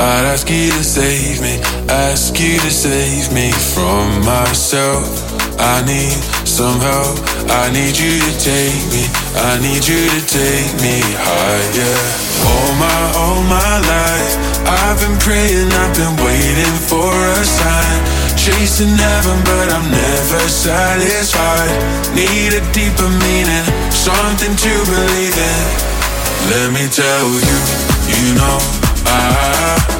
I'd ask you to save me, ask you to save me from myself. I need some help, I need you to take me, I need you to take me higher. All my, all my life, I've been praying, I've been waiting for a sign. Chasing heaven, but I'm never satisfied. Need a deeper meaning, something to believe in. Let me tell you, you know, I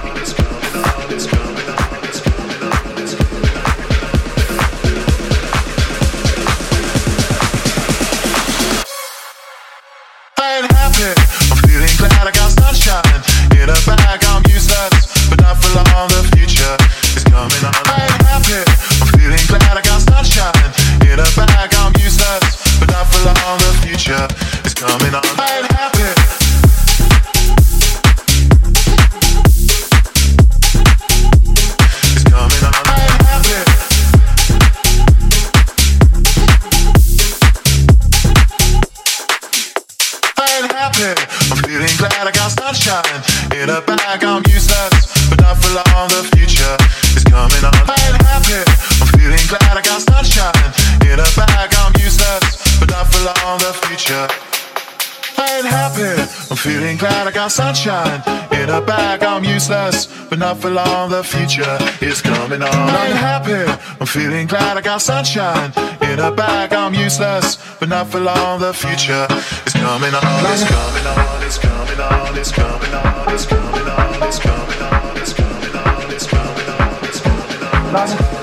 got sunshine in a bag. I'm useless, but not for long. The future is coming on. I'm happy. I'm feeling glad. I got sunshine in a bag. I'm useless, but not for long. The future is coming on. It's coming on. It's coming on. It's coming on. It's coming on. It's coming on. It's coming on. It's coming on. It's coming on. It's coming on.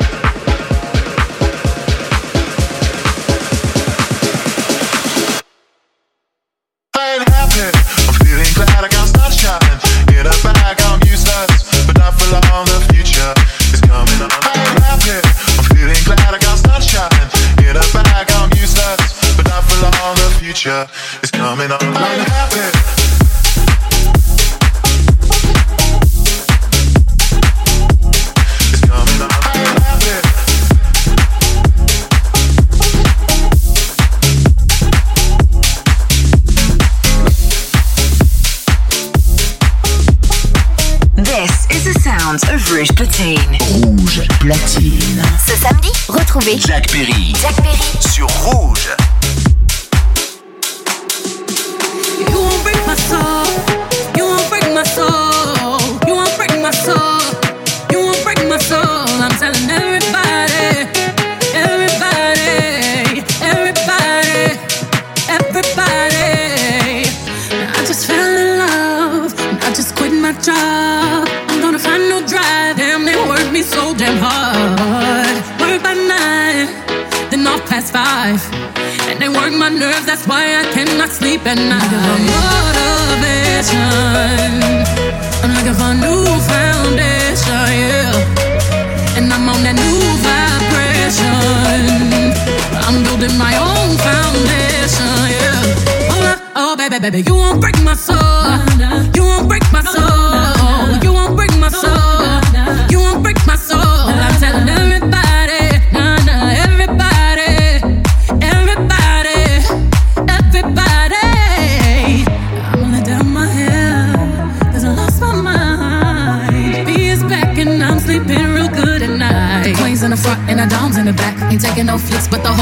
Jack Perry.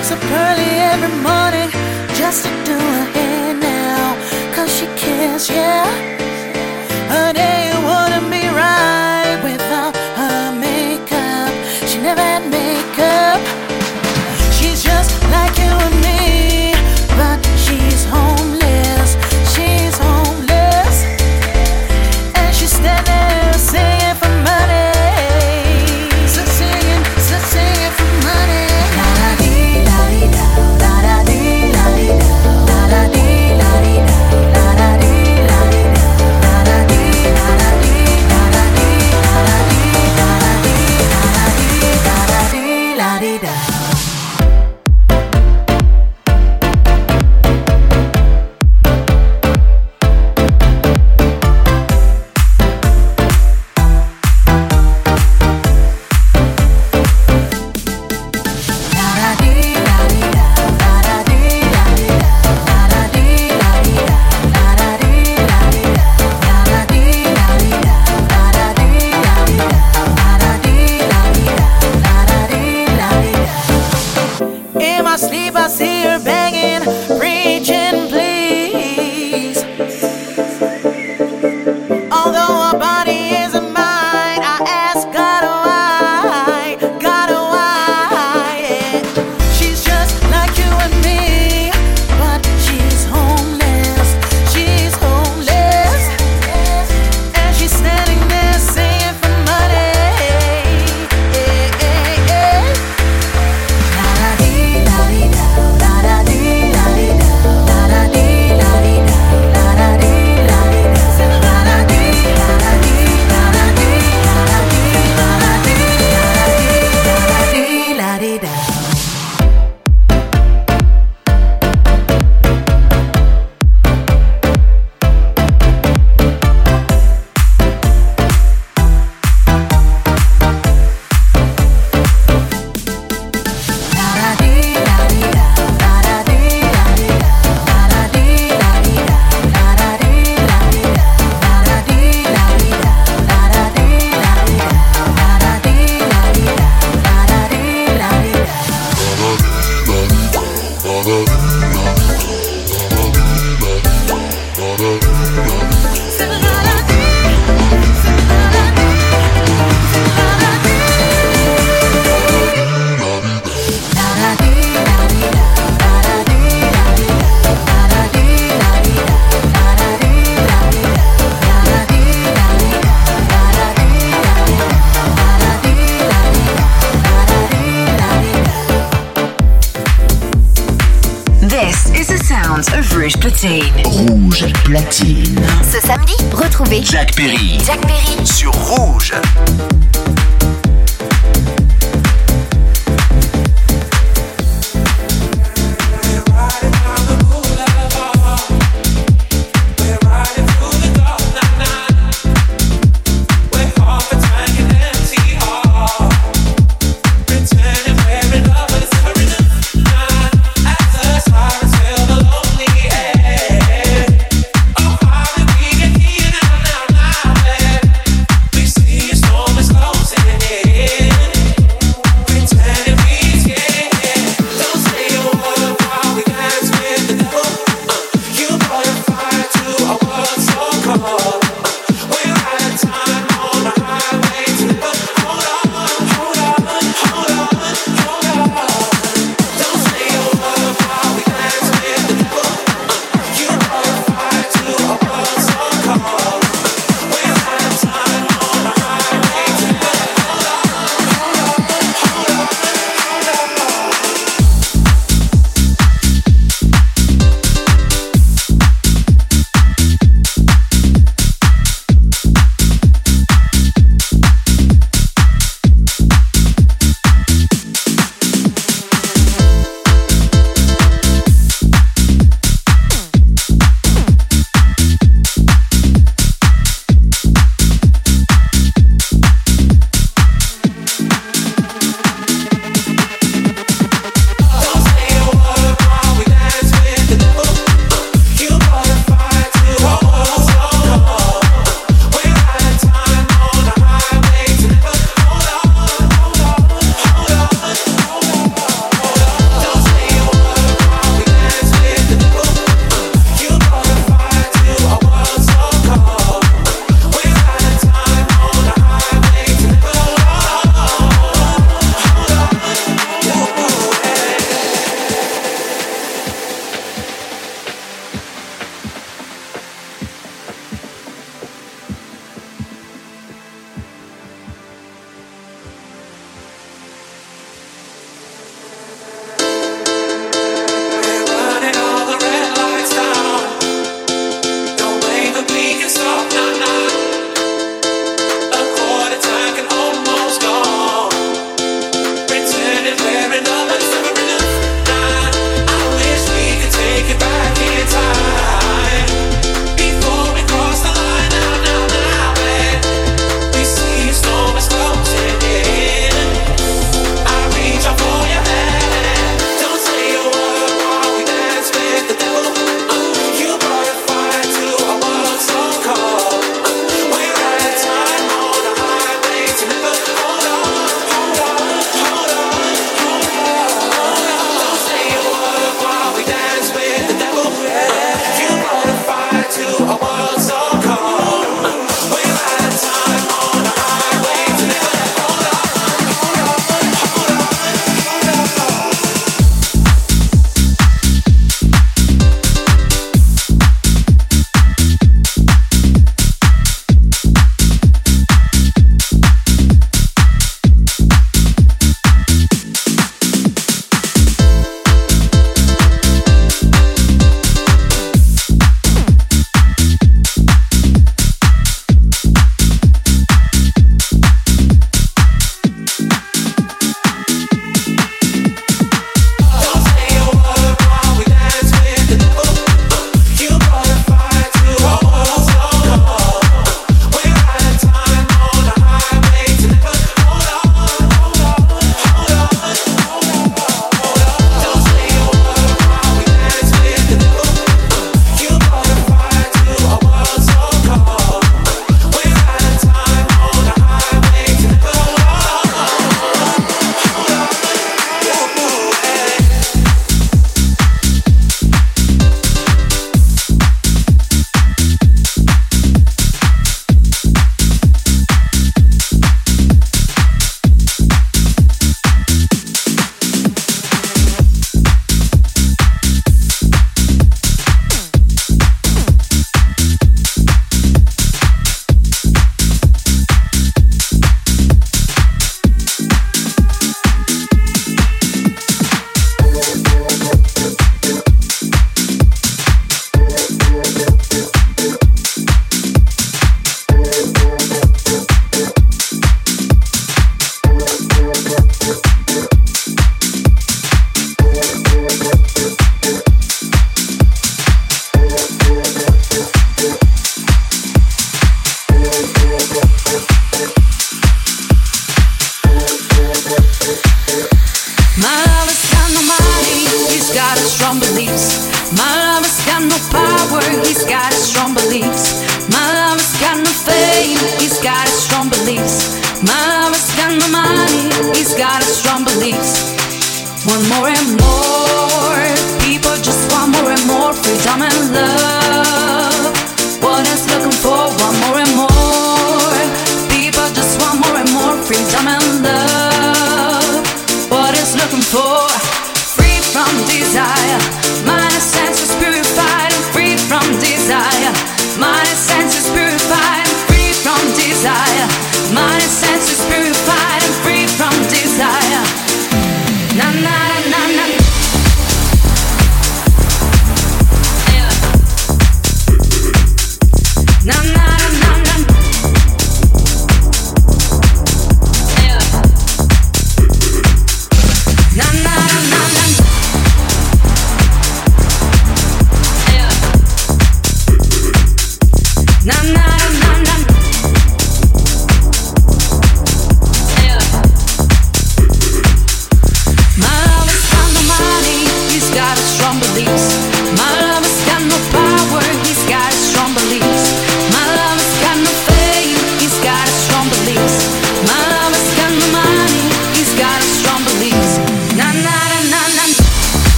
wakes up early every morning just to do her hair now. Cause she cares, yeah. Jack Perry. Jack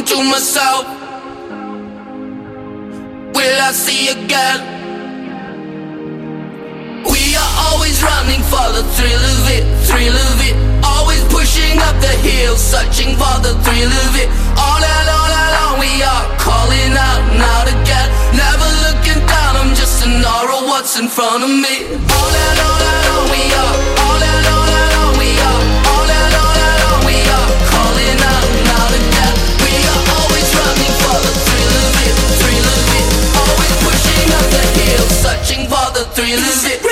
Talking to myself. Will I see again? We are always running for the thrill of it, thrill of it. Always pushing up the hill, searching for the thrill of it. All and all along we are calling out now to get. Never looking down, I'm just an aura what's in front of me. All and all along we are, all and the thrill of it.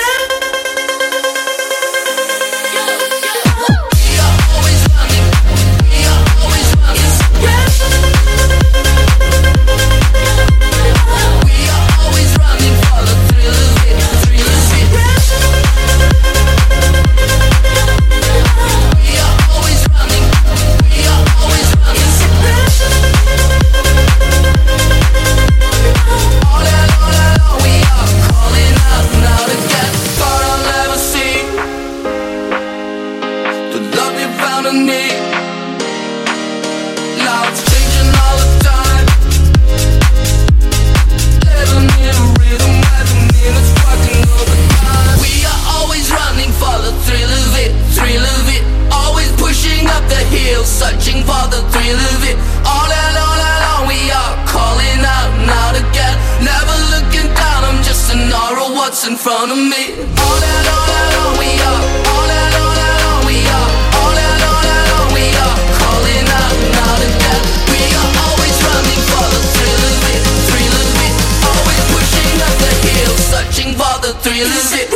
In front of me? All and all along, we are. All all along, we are. All all along, we are calling out. We are always running for the thrill of it, thrill of it. Always pushing up the hill, searching for the thrill of it.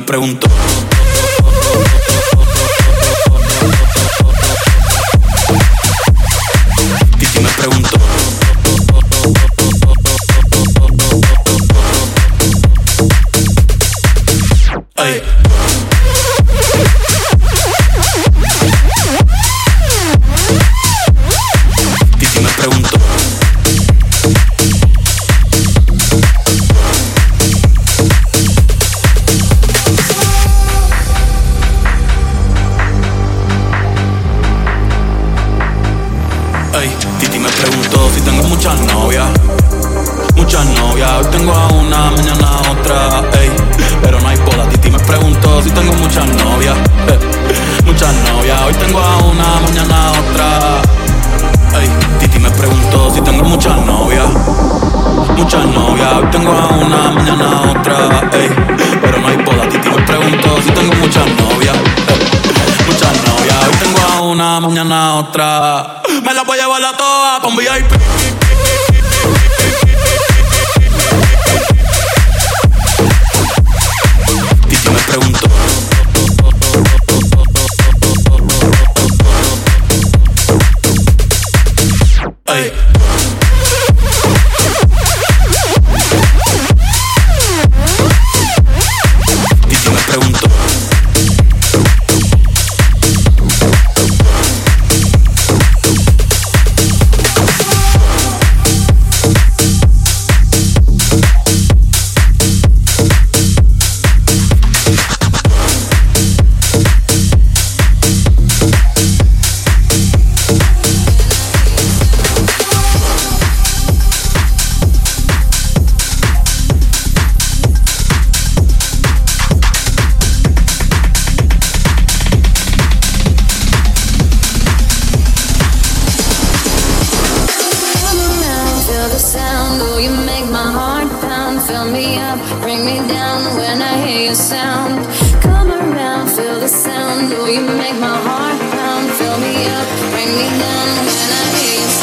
Me preguntó. Titi me preguntó. Ay. Otra. fill me up, bring me down when I hear your sound. Come around, feel the sound, oh, you make my heart pound. Fill me up, bring me down when I hear sound.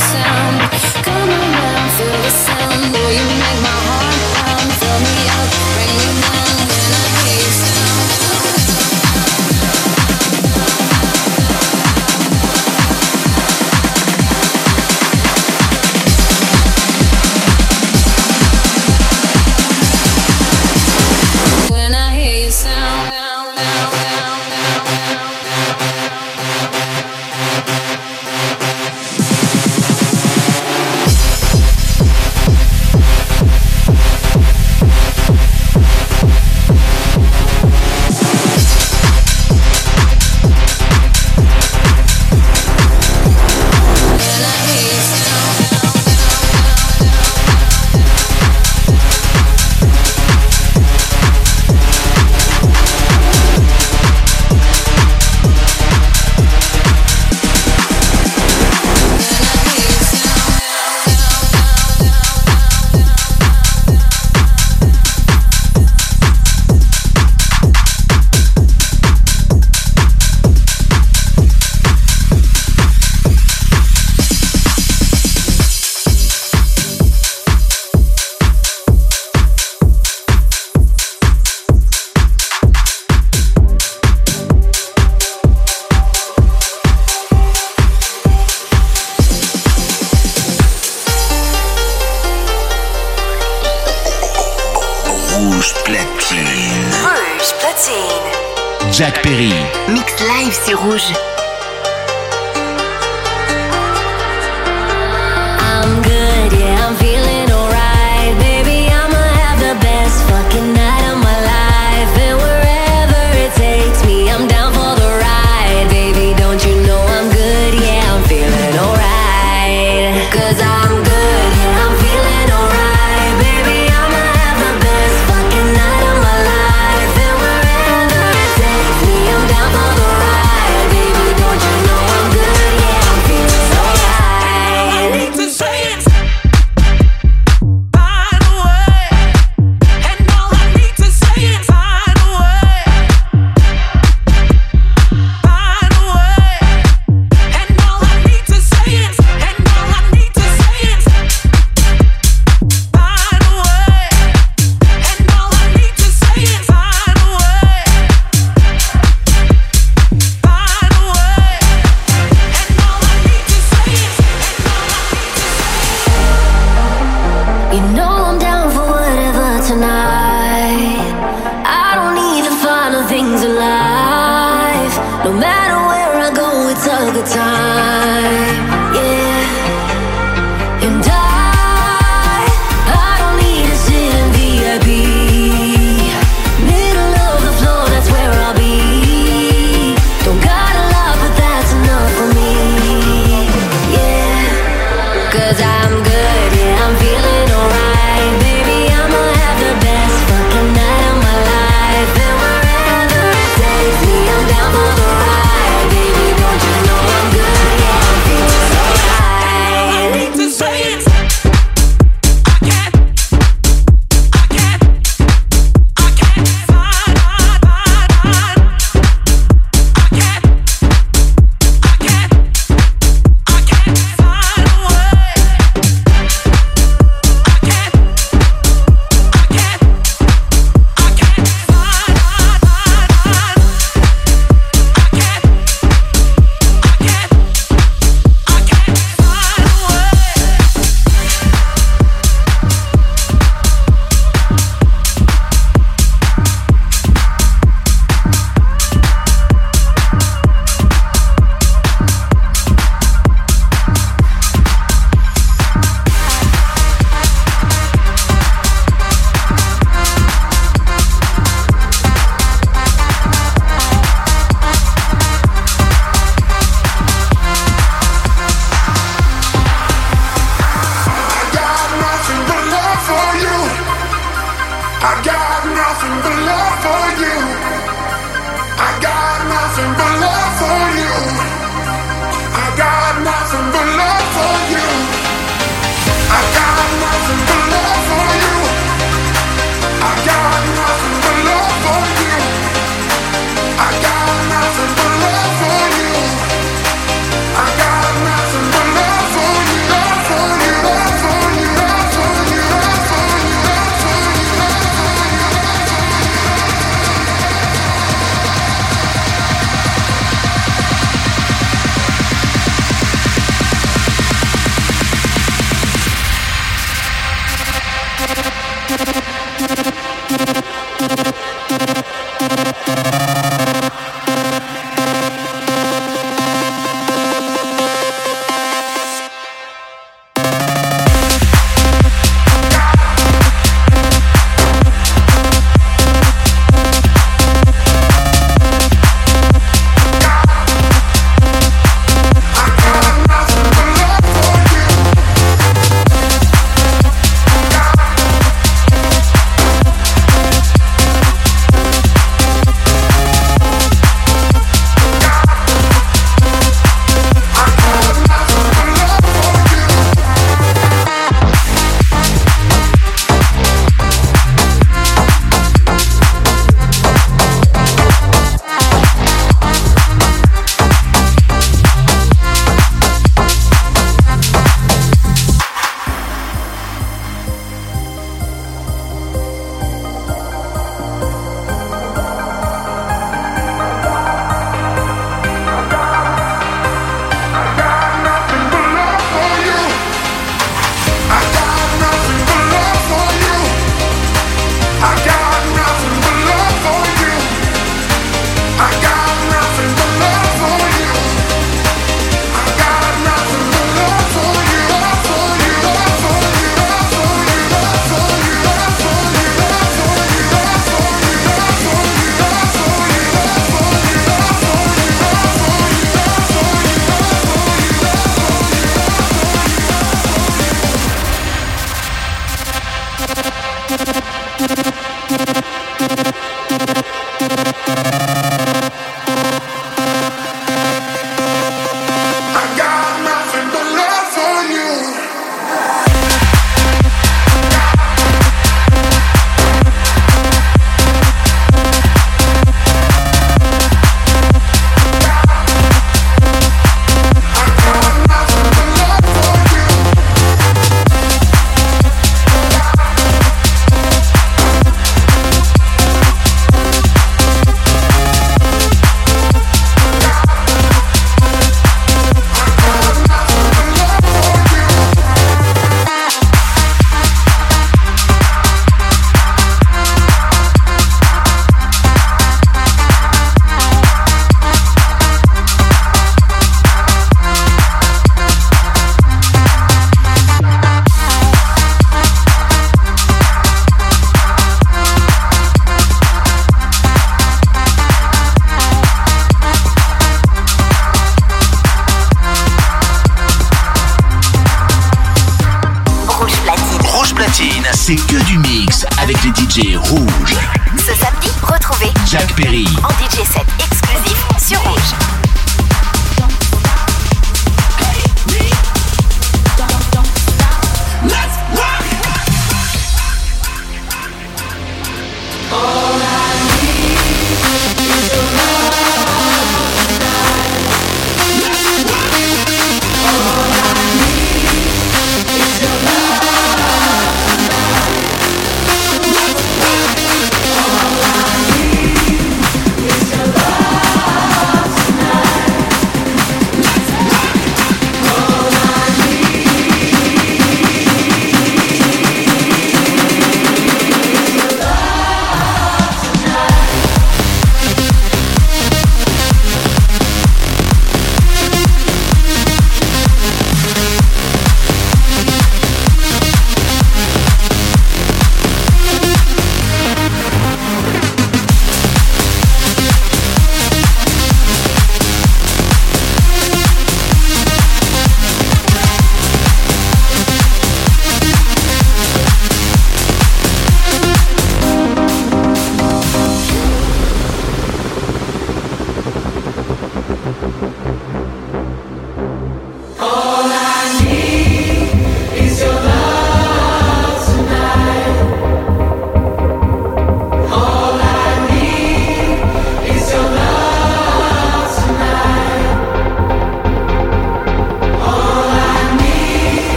sound.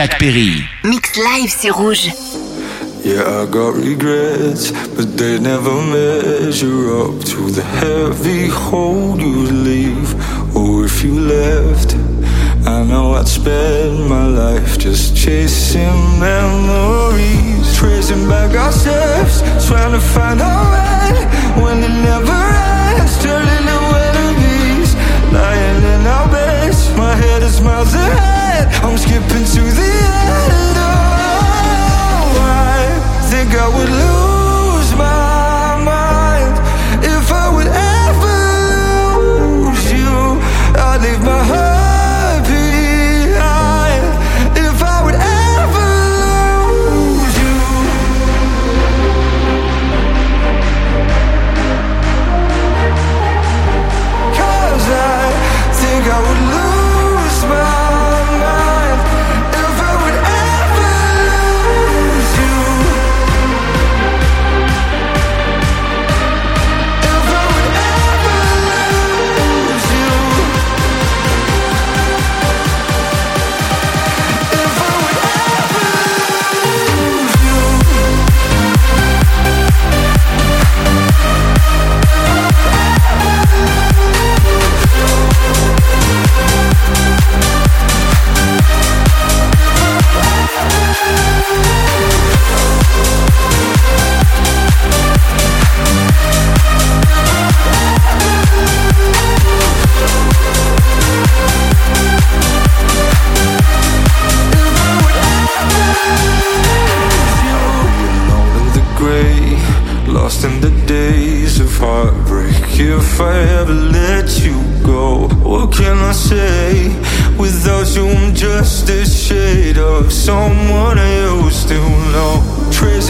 Jack Perry. Mix live, c'est rouge. Yeah, I got regrets, but they never measure up to the heavy hold you leave. Or if you left, I know I'd spend my life just chasing memories, tracing back our steps, trying to find our way when it never ends, turning to enemies, lying in our beds. My head is miles ahead, I'm skipping to I would lose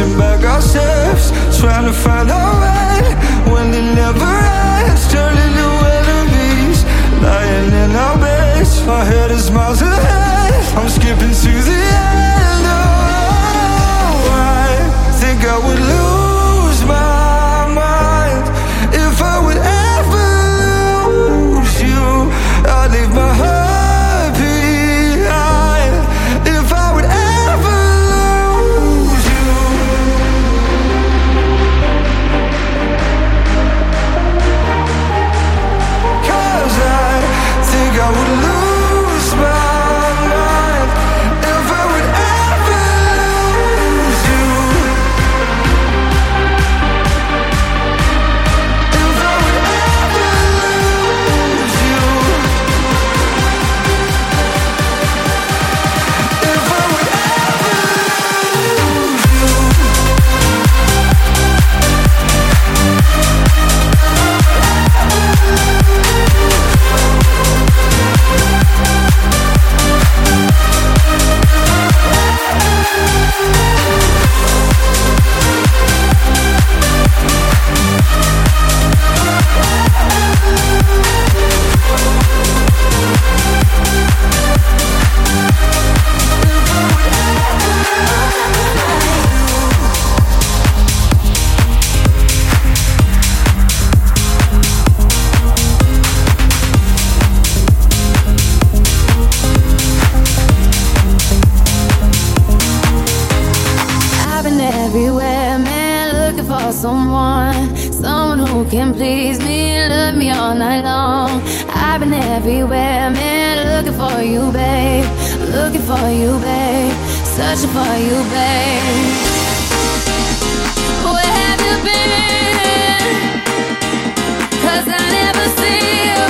Tracing back our steps, trying to find our way when it never ends, turning to enemies, lying in our beds. My head is miles ahead, I'm skipping to the end. Oh, I think I would lose for you, babe, looking for you, babe, searching for you, babe. Where have you been? 'Cause I never see you